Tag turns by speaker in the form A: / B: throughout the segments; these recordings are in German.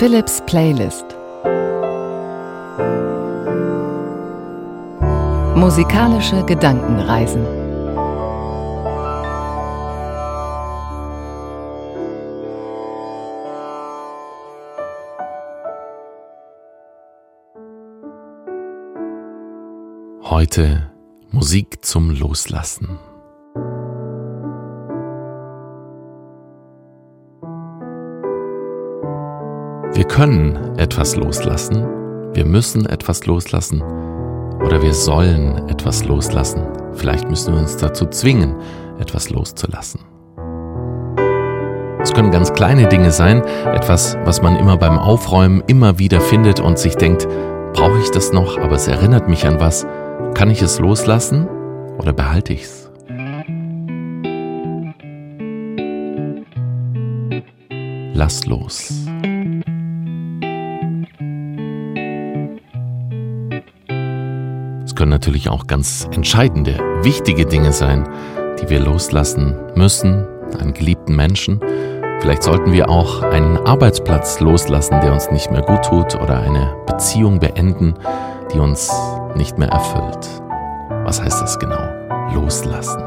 A: Philips Playlist Musikalische Gedankenreisen
B: Heute Musik zum Loslassen. Wir können etwas loslassen, wir müssen etwas loslassen oder wir sollen etwas loslassen. Vielleicht müssen wir uns dazu zwingen, etwas loszulassen. Es können ganz kleine Dinge sein, etwas, was man immer beim Aufräumen immer wieder findet und sich denkt, brauche ich das noch, aber es erinnert mich an was. Kann ich es loslassen oder behalte ich es? Lass los. Können natürlich auch ganz entscheidende, wichtige Dinge sein, die wir loslassen müssen, einen geliebten Menschen. Vielleicht sollten wir auch einen Arbeitsplatz loslassen, der uns nicht mehr gut tut oder eine Beziehung beenden, die uns nicht mehr erfüllt. Was heißt das genau? Loslassen.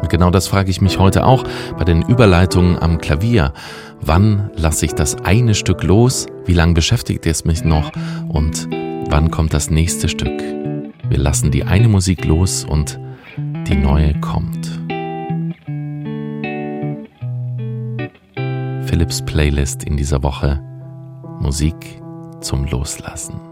B: Und genau das frage ich mich heute auch bei den Überleitungen am Klavier. Wann lasse ich das eine Stück los? Wie lange beschäftigt es mich noch? Und wann kommt das nächste Stück? Wir lassen die eine Musik los und die neue kommt. Philips Playlist in dieser Woche Musik zum Loslassen.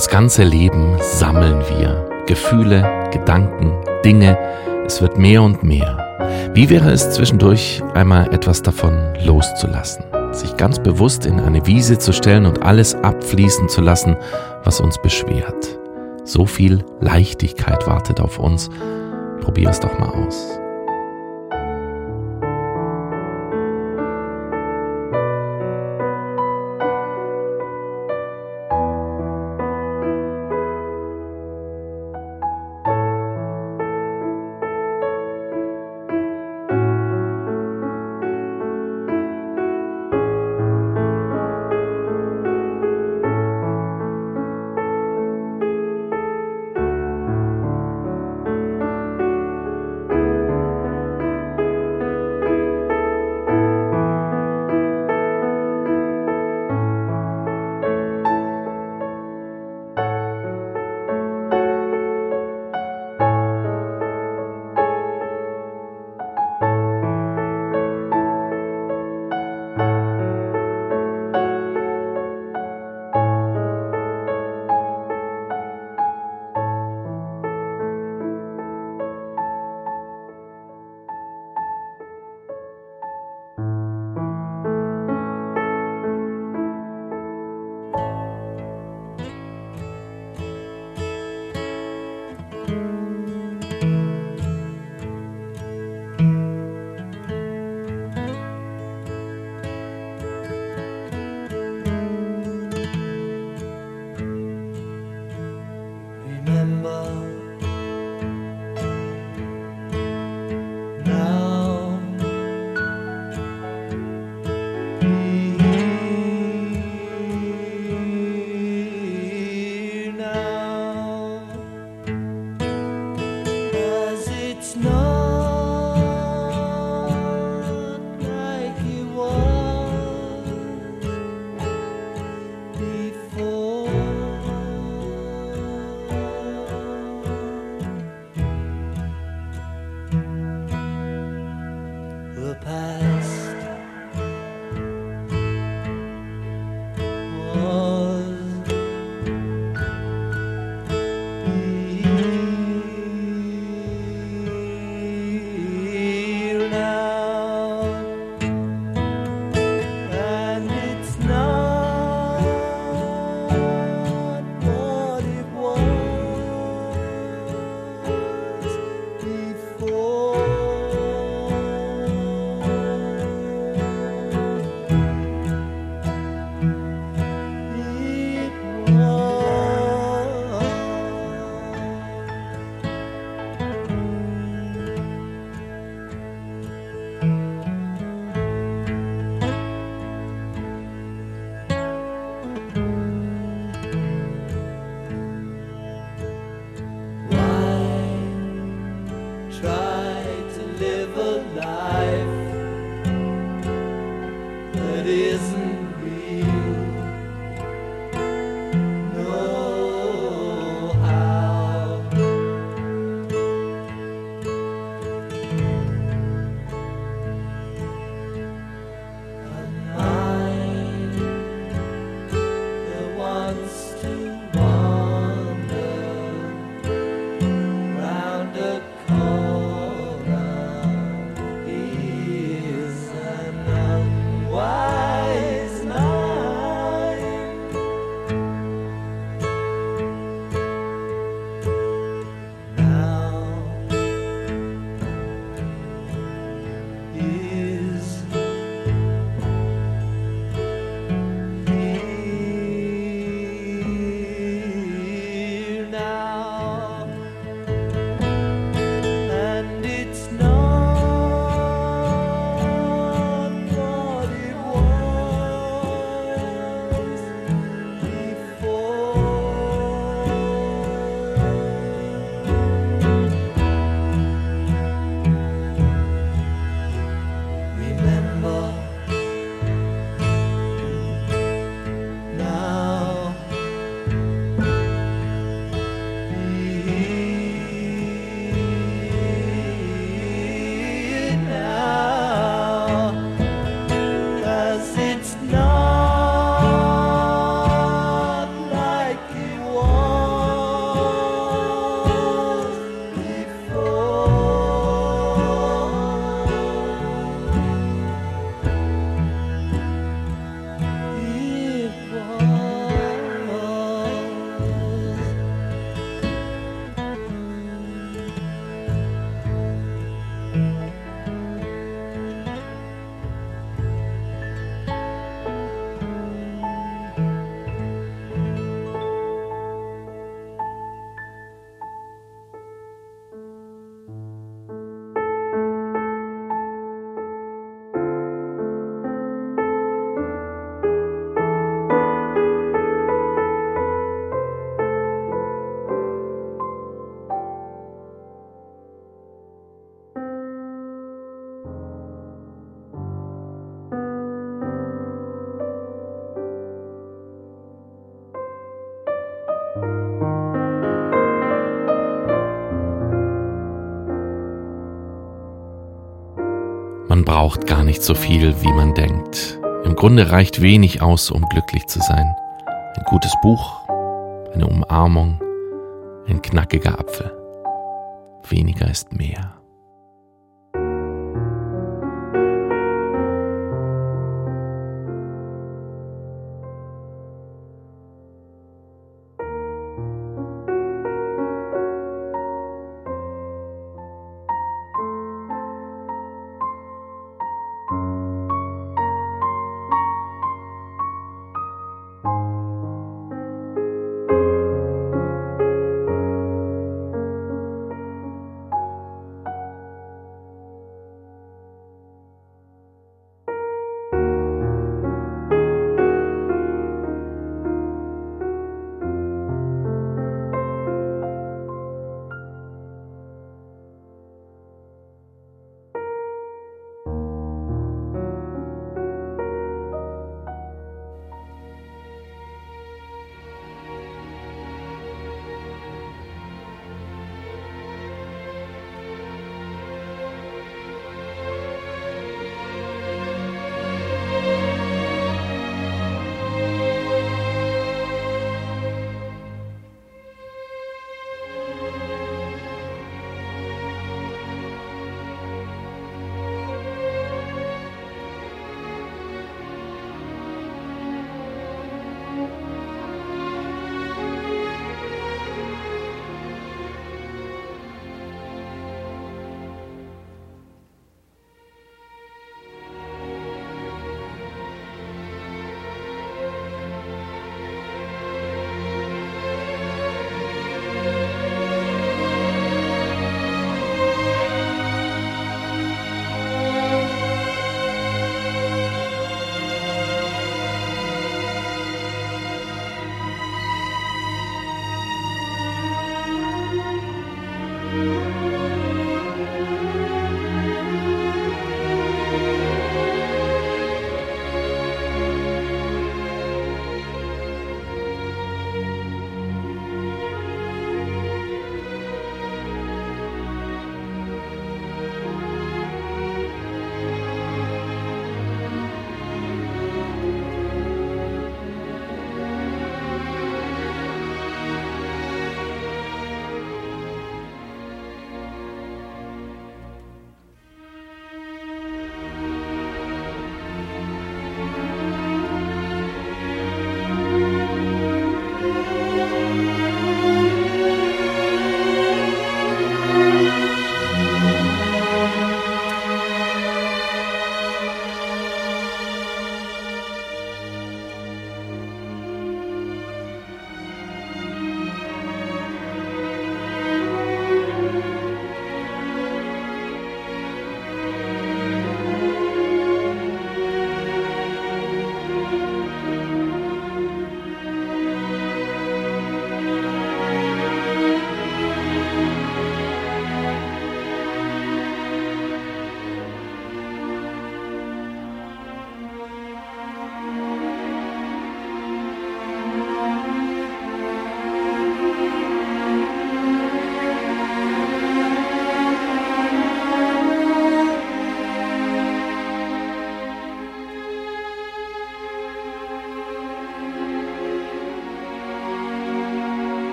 A: Das ganze Leben sammeln wir. Gefühle, Gedanken, Dinge. Es wird mehr und mehr. Wie wäre es zwischendurch einmal etwas davon loszulassen? Sich ganz bewusst in eine Wiese zu stellen und alles abfließen zu lassen, was uns beschwert. So viel Leichtigkeit wartet auf uns. Probier es doch mal aus.
B: Man braucht gar nicht so viel, wie man denkt. Im Grunde reicht wenig aus, um glücklich zu sein. Ein gutes Buch, eine Umarmung, ein knackiger Apfel. Weniger ist mehr.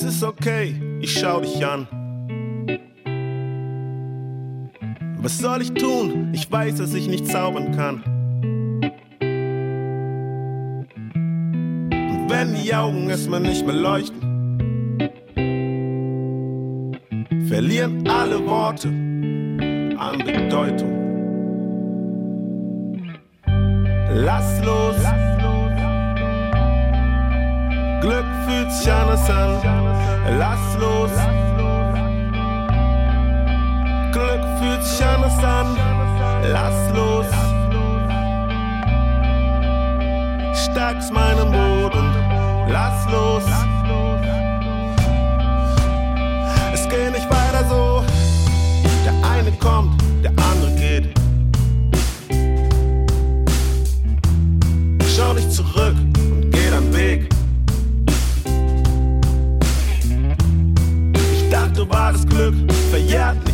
C: Es ist okay, ich schau dich an. Was soll ich tun? Ich weiß, dass ich nicht zaubern kann. Und wenn die Augen erstmal nicht mehr leuchten, verlieren alle Worte an Bedeutung. Lass los. Fühlt sich anders an. Lass los. Glück fühlt sich anders an. Lass los. Stärkst meinen Boden. Lass los. Es geht nicht weiter so. Der eine kommt, der andere geht. Schau nicht zurück Wahres Glück verjährt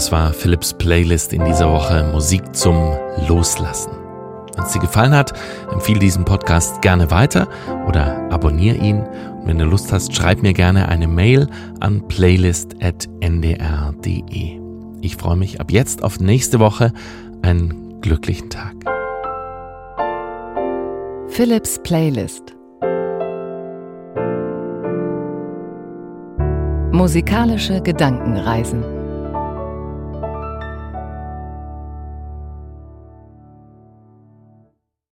B: Das war Philips Playlist in dieser Woche Musik zum Loslassen. Wenn es dir gefallen hat, empfehle diesen Podcast gerne weiter oder abonniere ihn. Und wenn du Lust hast, schreib mir gerne eine Mail an playlist.ndr.de. Ich freue mich ab jetzt auf nächste Woche. Einen glücklichen Tag.
A: Philips Playlist Musikalische Gedankenreisen